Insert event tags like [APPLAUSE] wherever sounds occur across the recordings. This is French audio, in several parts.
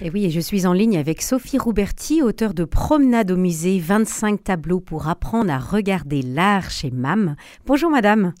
Et oui, et je suis en ligne avec Sophie Rouberti, auteure de Promenade au musée, 25 tableaux pour apprendre à regarder l'art chez MAM. Bonjour madame.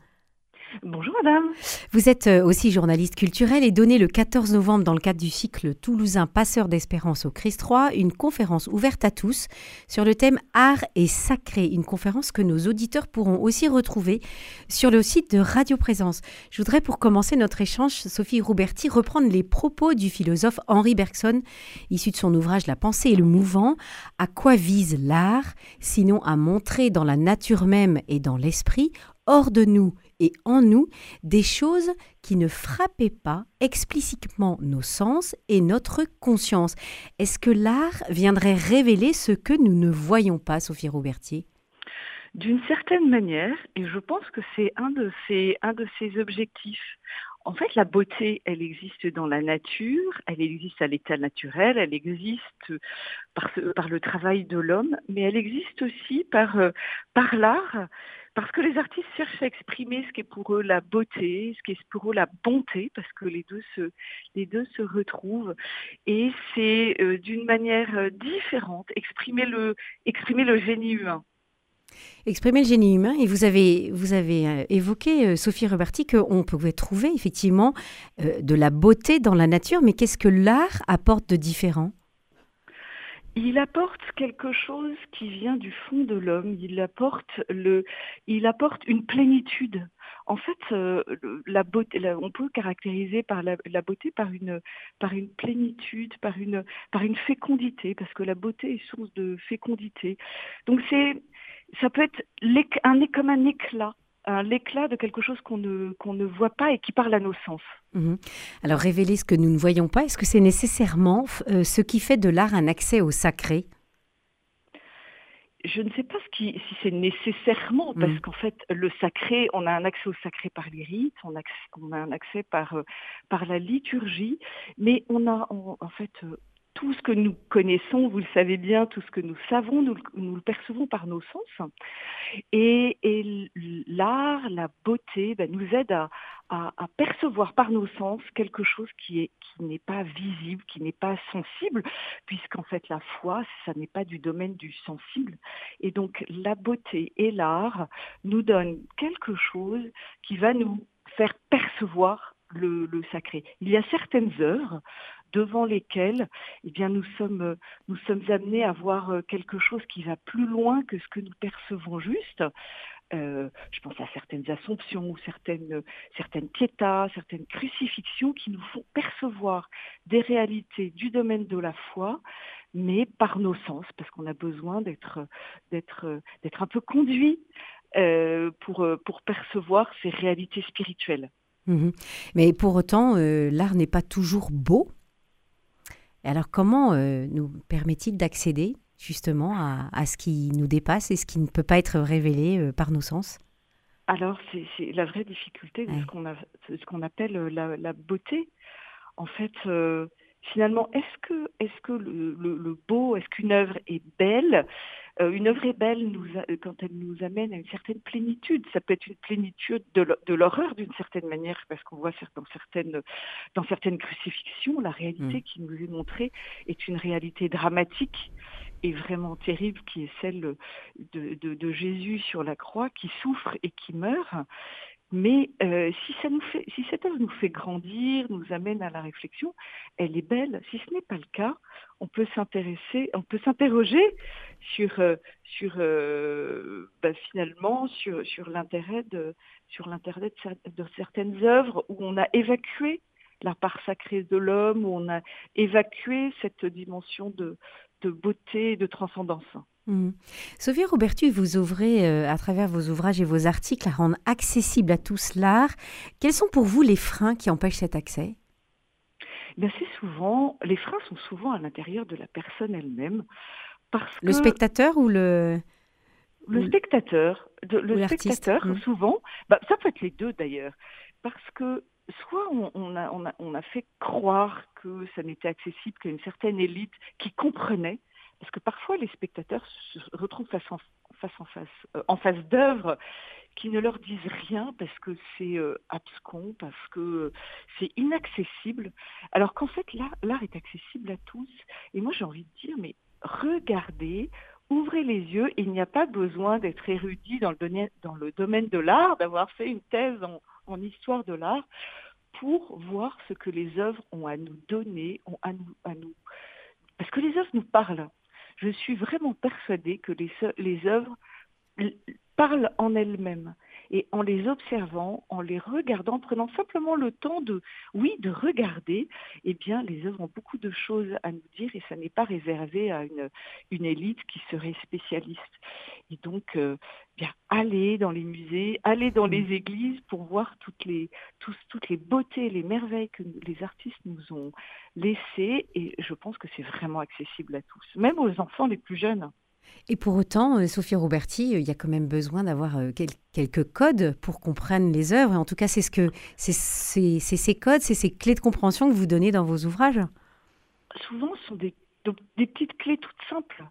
Bonjour madame. Vous êtes euh, aussi journaliste culturelle et donnez le 14 novembre dans le cadre du cycle toulousain Passeur d'espérance au Christ 3 une conférence ouverte à tous sur le thème art et sacré, une conférence que nos auditeurs pourront aussi retrouver sur le site de Radio Présence. Je voudrais pour commencer notre échange, Sophie Rouberti, reprendre les propos du philosophe Henri Bergson, issu de son ouvrage La pensée et le mouvant. À quoi vise l'art, sinon à montrer dans la nature même et dans l'esprit hors de nous et en nous des choses qui ne frappaient pas explicitement nos sens et notre conscience. Est-ce que l'art viendrait révéler ce que nous ne voyons pas, Sophie Roubertier? D'une certaine manière, et je pense que c'est un de ces, un de ces objectifs. En fait, la beauté, elle existe dans la nature, elle existe à l'état naturel, elle existe par, par le travail de l'homme, mais elle existe aussi par, euh, par l'art parce que les artistes cherchent à exprimer ce qui est pour eux la beauté, ce qui est pour eux la bonté, parce que les deux se, les deux se retrouvent. Et c'est euh, d'une manière euh, différente, exprimer le, exprimer le génie humain. Exprimer le génie humain, et vous avez, vous avez euh, évoqué, Sophie Roberti, qu'on pouvait trouver effectivement de la beauté dans la nature, mais qu'est-ce que l'art apporte de différent? Il apporte quelque chose qui vient du fond de l'homme. Il apporte le, il apporte une plénitude. En fait, euh, la beauté, on peut caractériser par la, beauté par une, par une plénitude, par une, par une fécondité, parce que la beauté est source de fécondité. Donc c'est, ça peut être comme un éclat l'éclat de quelque chose qu'on ne, qu'on ne voit pas et qui parle à nos sens. Mhm. Alors révéler ce que nous ne voyons pas, est-ce que c'est nécessairement euh, ce qui fait de l'art un accès au sacré? Je ne sais pas ce qui, si c'est nécessairement, parce mhm. qu'en fait, le sacré, on a un accès au sacré par les rites, on a, on a un accès par, euh, par la liturgie, mais on a en fait euh, tout ce que nous connaissons, vous le savez bien, tout ce que nous savons, nous, le percevons par nos sens. Et, l'art, la beauté, ben, nous aide à, percevoir par nos sens quelque chose qui est qui n'est pas visible, qui n'est pas sensible, puisqu'en fait la foi, ça n'est pas du domaine du sensible. Et donc la beauté et l'art nous donnent quelque chose qui va nous faire percevoir le, sacré. Il y a certaines œuvres devant lesquels eh bien, nous, sommes, nous sommes amenés à voir euh, quelque chose qui va plus loin que ce que nous percevons juste. Euh, je pense à certaines assomptions, certaines, certaines piétas, certaines crucifixions qui nous font percevoir des réalités du domaine de la foi, mais par nos sens, parce qu'on a besoin d'être, d'être, un peu conduit euh, pour, pour percevoir ces réalités spirituelles. Mmh mais pour autant, l'art n'est pas toujours beau alors comment euh, nous permet-il d'accéder justement à, ce qui nous dépasse et ce qui ne peut pas être révélé euh, par nos sens? Alors c'est la vraie difficulté de ce qu'on appelle euh, la, beauté. En fait, finalement, est-ce que, est que le, beau, est-ce qu'une œuvre est belle? Euh, Une œuvre est belle nous quand elle nous amène à une certaine plénitude. Ça peut être une plénitude de l'horreur d'une certaine manière, parce qu'on voit dans certaines, dans certaines crucifixions, la réalité mm. qui nous est montrée est une réalité dramatique et vraiment terrible, qui est celle de, de Jésus sur la croix, qui souffre et qui meurt. Mais euh, si, ça nous fait, si cette œuvre nous fait grandir, nous amène à la réflexion, elle est belle. Si ce n'est pas le cas, on peut s'intéresser, on peut s'interroger sur, euh, euh, bah, finalement sur, sur l'intérêt de, sur l'intérêt de, certaines œuvres où on a évacué la part sacrée de l'homme, où on a évacué cette dimension de, de beauté de transcendance. Mmh. Sophie Robertu, vous ouvrez euh, à travers vos ouvrages et vos articles à rendre accessible à tous l'art. Quels sont pour vous les freins qui empêchent cet accès? Bien, c'est souvent, les freins sont souvent à l'intérieur de la personne elle-même. Parce le spectateur ou le... Le spectateur, le spectateur mmh. souvent, bah, ça peut être les deux d'ailleurs, parce que soit on, a, on, a, on, a, fait croire que ça n'était accessible qu'à une certaine élite qui comprenait, parce que parfois les spectateurs se retrouvent face en face, en face, euh, d'œuvres qui ne leur disent rien parce que c'est euh, abscon, parce que c'est inaccessible, alors qu'en fait l'art est accessible à tous. Et moi j'ai envie de dire, mais regardez, ouvrez les yeux, il n'y a pas besoin d'être érudit dans le, dans le domaine de l'art, d'avoir fait une thèse en, en histoire de l'art pour voir ce que les œuvres ont à nous donner, ont à nous, à nous. Parce que les œuvres nous parlent. Je suis vraiment persuadée que les, œuvres parlent en elles-mêmes. Et en les observant, en les regardant, en prenant simplement le temps de, oui, de regarder, eh bien, les œuvres ont beaucoup de choses à nous dire et ça n'est pas réservé à une, une élite qui serait spécialiste. Et donc, euh, bien, aller dans les musées, aller dans les églises pour voir toutes les, toutes les beautés, les merveilles que les artistes nous ont laissées. Et je pense que c'est vraiment accessible à tous, même aux enfants les plus jeunes. Et pour autant, euh, Sophie Roberti, euh, il y a quand même besoin d'avoir euh, quelques codes pour comprendre les œuvres. En tout cas, c'est ce que c'est ces codes, c'est ces clés de compréhension que vous donnez dans vos ouvrages. Souvent, ce sont des, petites clés toutes simples.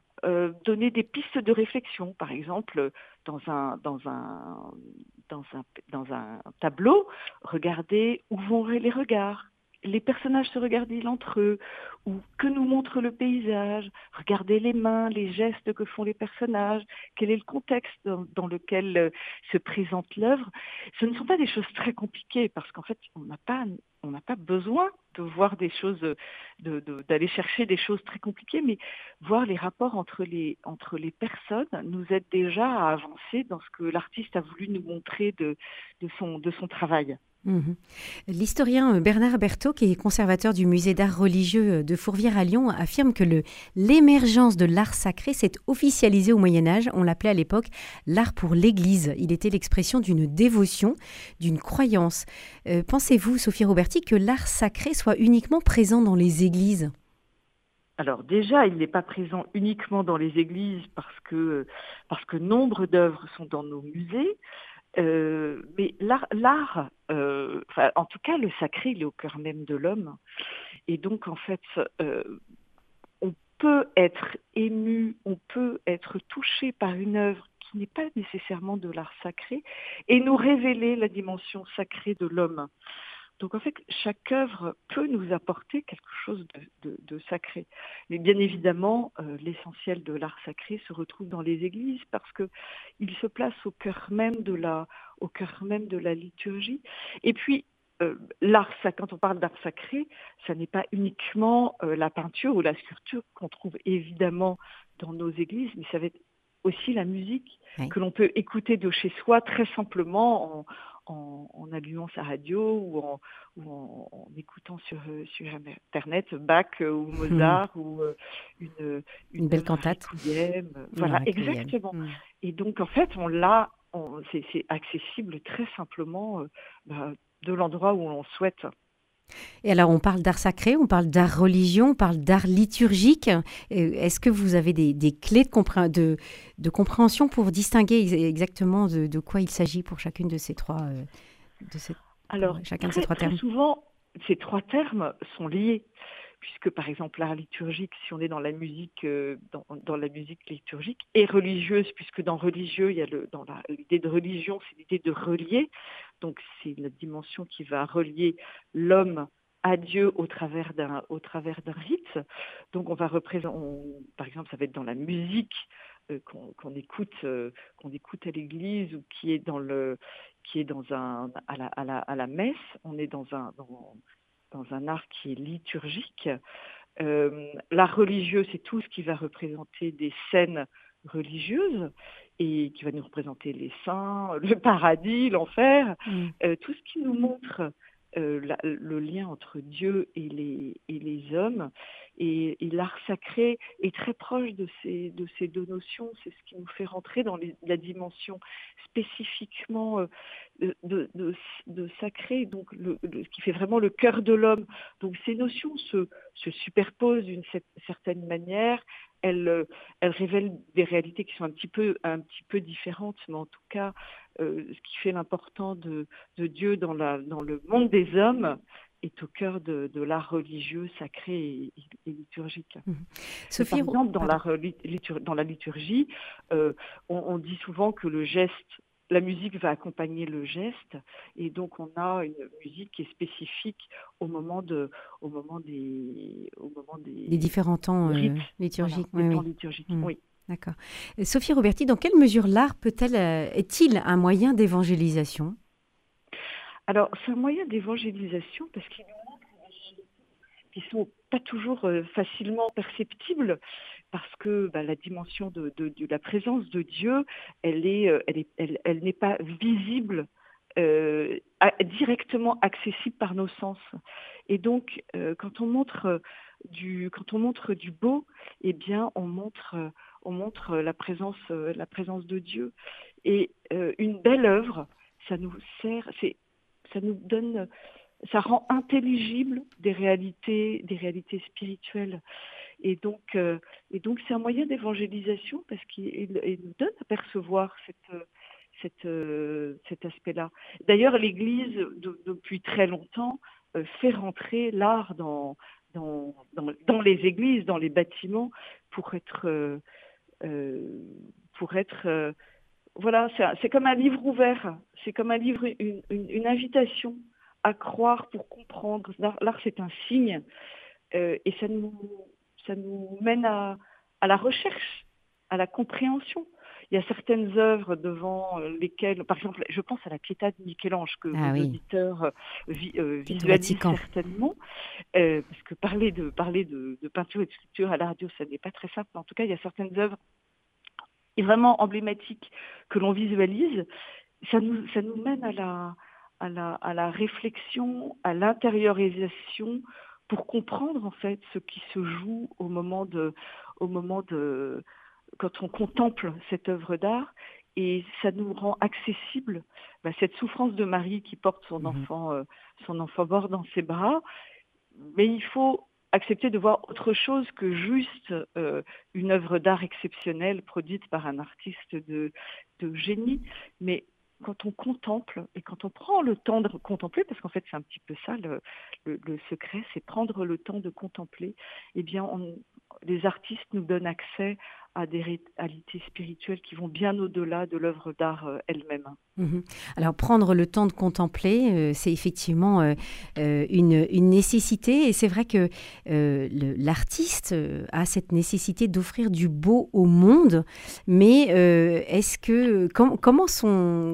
donner des pistes de réflexion, par exemple, dans un, dans un, dans un, dans un tableau, regardez où vont les regards, les personnages se regardent-ils entre eux ou que nous montre le paysage? Regardez les mains, les gestes que font les personnages, quel est le contexte dans, lequel euh, se présente l'œuvre? Ce ne sont pas des choses très compliquées parce qu'en fait, on n'a pas, besoin de voir des choses, d'aller chercher des choses très compliquées, mais voir les rapports entre les, personnes nous aide déjà à avancer dans ce que l'artiste a voulu nous montrer de son travail. Mhm. L'historien euh, Bernard Berthaud, qui est conservateur du musée d'art religieux euh, de Fourvière à Lyon, affirme que l'émergence de l'art sacré s'est officialisée au Moyen Âge. On l'appelait à l'époque l'art pour l'Église. Il était l'expression d'une dévotion, d'une croyance. Euh, pensez-vous, Sophie Roberti, que l'art sacré soit uniquement présent dans les églises? Alors déjà, il n'est pas présent uniquement dans les églises parce que, parce que nombre d'œuvres sont dans nos musées, mais l'art, euh, en tout cas le sacré, il est au cœur même de l'homme. Et donc en fait, euh, on peut être ému, on peut être touché par une œuvre qui n'est pas nécessairement de l'art sacré et nous révéler la dimension sacrée de l'homme. Donc en fait, chaque œuvre peut nous apporter quelque chose de, sacré. Mais bien évidemment, euh, l'essentiel de l'art sacré se retrouve dans les églises parce que il se place au cœur même de la, au cœur même de la liturgie. Et puis euh, l'art, quand on parle d'art sacré, ça n'est pas uniquement euh, la peinture ou la sculpture qu'on trouve évidemment dans nos églises, mais ça va être aussi la musique que l'on peut écouter de chez soi très simplement en, en, allumant sa radio ou en, en, écoutant sur, euh, sur Internet Bach euh, ou Mozart ou euh, une, une, belle cantate. Voilà, exactement. Hmm. Et donc, en fait, on l'a, c'est accessible très simplement bah, de l'endroit où on souhaite. Et alors, on parle d'art sacré, on parle d'art religion, on parle d'art liturgique. Est-ce que vous avez des, clés de, de, compréhension pour distinguer exactement de, quoi il s'agit pour chacune de ces trois, euh, de alors, chacun de ces trois termes? Souvent, ces trois termes sont liés puisque par exemple l'art liturgique, si on est dans la musique, euh, dans, la musique liturgique, et religieuse, puisque dans religieux, il y a le, dans l'idée de religion, c'est l'idée de relier, donc c'est la dimension qui va relier l'homme à Dieu au travers d'un au travers d'un rite. Donc on va représenter, par exemple, ça va être dans la musique euh, qu'on écoute euh, qu'on écoute à l'église ou qui est dans le qui est dans un à la, à la, à la messe. On est dans un dans, dans un art qui est liturgique. Euh, l'art religieux, c'est tout ce qui va représenter des scènes religieuses et qui va nous représenter les saints, le [LAUGHS] paradis, l'enfer, mm. euh, tout ce qui nous montre euh, le lien entre Dieu et les, et les hommes. Et, l'art sacré est très proche de ces, de ces deux notions. C'est ce qui nous fait rentrer dans la dimension spécifiquement euh, de, de, de, sacré, donc le, ce qui fait vraiment le cœur de l'homme. Donc ces notions se, se superposent d'une certaine manière. Elles, elles, révèlent des réalités qui sont un petit peu, un petit peu différentes, mais en tout cas, euh, ce qui fait l'important de, de, Dieu dans, la, dans le monde des hommes est au cœur de, de l'art religieux, sacré et, liturgique. Mmh. Sophie, par exemple, dans la, dans la liturgie, euh, on, dit souvent que le geste la musique va accompagner le geste et donc on a une musique qui est spécifique au moment de au moment des au moment des différents temps euh, liturgiques. oui, temps liturgiques mmh. oui. D'accord. Sophie Roberti dans quelle mesure l'art peut-elle euh, est-il un moyen d'évangélisation? Alors c'est un moyen d'évangélisation parce qu'il nous montre des choses qui sont pas toujours euh, facilement perceptibles parce que bah, la dimension de, la présence de Dieu, elle euh, n'est pas visible, euh, directement accessible par nos sens. Et donc, euh, quand on montre du, beau, eh bien, on montre, on montre la présence, de Dieu. Et une belle œuvre, ça nous sert, ça nous donne, ça rend intelligible des réalités, des réalités spirituelles. Et donc, euh, et donc c'est un moyen d'évangélisation parce qu'il nous donne à percevoir cette, euh, cet aspect-là. D'ailleurs, l'Église, depuis très longtemps, euh, fait rentrer l'art dans, les églises, dans les bâtiments, pour être, pour être voilà, c'est comme un livre ouvert, c'est comme un livre, une, invitation à croire pour comprendre. L'art, c'est un signe, et ça nous, ça nous mène à, la recherche, à la compréhension. Il y a certaines œuvres devant euh, lesquelles, par exemple, je pense à la Pietà de Michel-Ange que ah, vos auditeurs euh, euh, visualisent certainement, parce que parler de parler de, peinture et de sculpture à la radio, ça n'est pas très simple. En tout cas, il y a certaines œuvres vraiment emblématiques que l'on visualise. Ça nous ça nous mène à la à la, à la réflexion, à l'intériorisation pour comprendre en fait ce qui se joue au moment de, au moment de, quand on contemple cette œuvre d'art, et ça nous rend accessible bah, cette souffrance de Marie qui porte son mhm. enfant, euh, son enfant mort dans ses bras. Mais il faut accepter de voir autre chose que juste euh, une œuvre d'art exceptionnelle produite par un artiste de, de génie, mais quand on contemple et quand on prend le temps de contempler, parce qu'en fait c'est un petit peu ça le, le, secret, c'est prendre le temps de contempler, eh bien on, les artistes nous donnent accès à des réalités spirituelles qui vont bien au-delà de l'œuvre d'art euh, elle-même. Mhm. Alors prendre le temps de contempler, euh, c'est effectivement euh, une, nécessité et c'est vrai que l'artiste a cette nécessité d'offrir du beau au monde, mais est-ce que comment,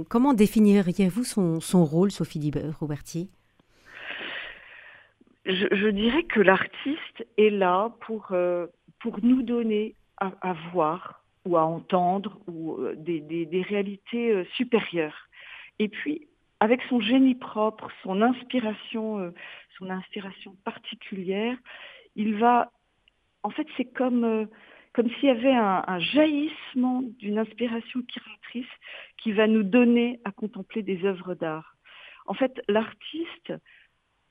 comment définiriez-vous son, son rôle, Sophie Roberti je, dirais que l'artiste est là pour, pour nous donner à, voir ou à entendre ou euh, des, des, réalités euh, supérieures. Et puis, avec son génie propre, son inspiration, euh, son inspiration particulière, il va, en fait, c'est comme comme s'il y avait un, un jaillissement d'une inspiration créatrice qui va nous donner à contempler des œuvres d'art. En fait, l'artiste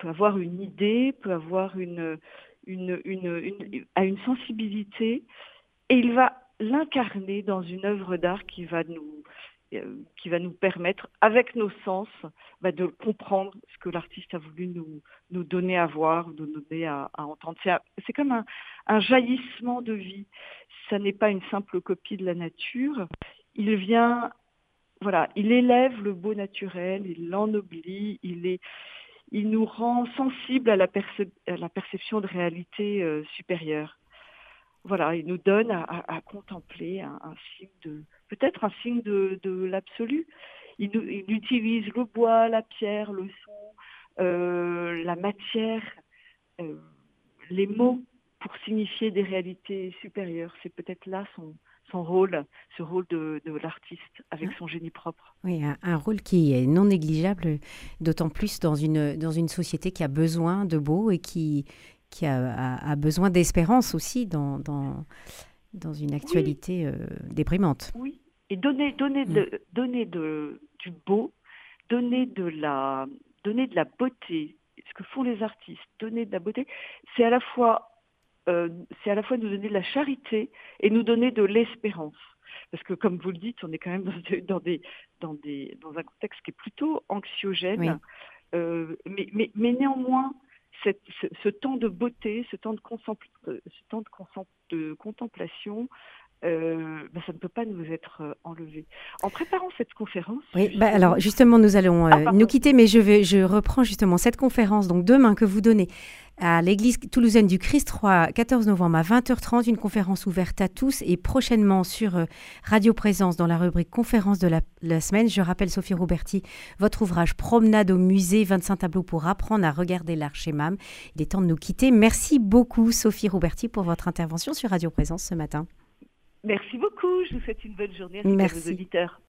peut avoir une idée, peut avoir une, une, sensibilité et il va l'incarner dans une œuvre d'art qui va nous euh, qui va nous permettre, avec nos sens, bah, de comprendre ce que l'artiste a voulu nous, nous donner à voir, nous donner à, entendre. C'est comme un, un, jaillissement de vie. Ça n'est pas une simple copie de la nature. Il vient, voilà, il élève le beau naturel, il l'ennoblit, il est, il nous rend sensibles à la, à la perception de réalité euh, supérieure voilà, il nous donne à, contempler un, signe de, peut-être un signe de, l'absolu. Il, utilise le bois, la pierre, le son, euh, la matière, euh, les mots pour signifier des réalités supérieures. C'est peut-être là son, son rôle, ce rôle de, l'artiste avec ah. son génie propre. Oui, un, rôle qui est non négligeable, d'autant plus dans une, dans une société qui a besoin de beau et qui, qui a, besoin d'espérance aussi dans, dans, dans une actualité euh, déprimante. Oui, et donner, donner, mm. de, donner de, du beau, donner de, la, donner de la beauté, ce que font les artistes, donner de la beauté, c'est à la fois euh, c'est à la fois nous donner de la charité et nous donner de l'espérance. Parce que, comme vous le dites, on est quand même dans, des, dans, des, dans un contexte qui est plutôt anxiogène. Euh, mais, mais, mais, néanmoins, ce, temps de beauté, ce temps de, euh, ce temps de, contemplation euh, ben, ça ne peut pas nous être euh, enlevé. En préparant cette conférence. Oui, bah, alors justement, nous allons ah, nous quitter, mais je, vais, je reprends justement cette conférence, donc demain, que vous donnez à l'église toulousaine du Christ 3, 14 novembre à 20h30, une conférence ouverte à tous et prochainement sur euh, Radio Présence dans la rubrique conférence de la, semaine. Je rappelle, Sophie Roberti, votre ouvrage Promenade au musée, 25 tableaux pour apprendre à regarder l'archémam. Il est temps de nous quitter. Merci beaucoup, Sophie Roberti, pour votre intervention sur Radio Présence ce matin. Merci beaucoup. Je vous souhaite une bonne journée à tous vos auditeurs.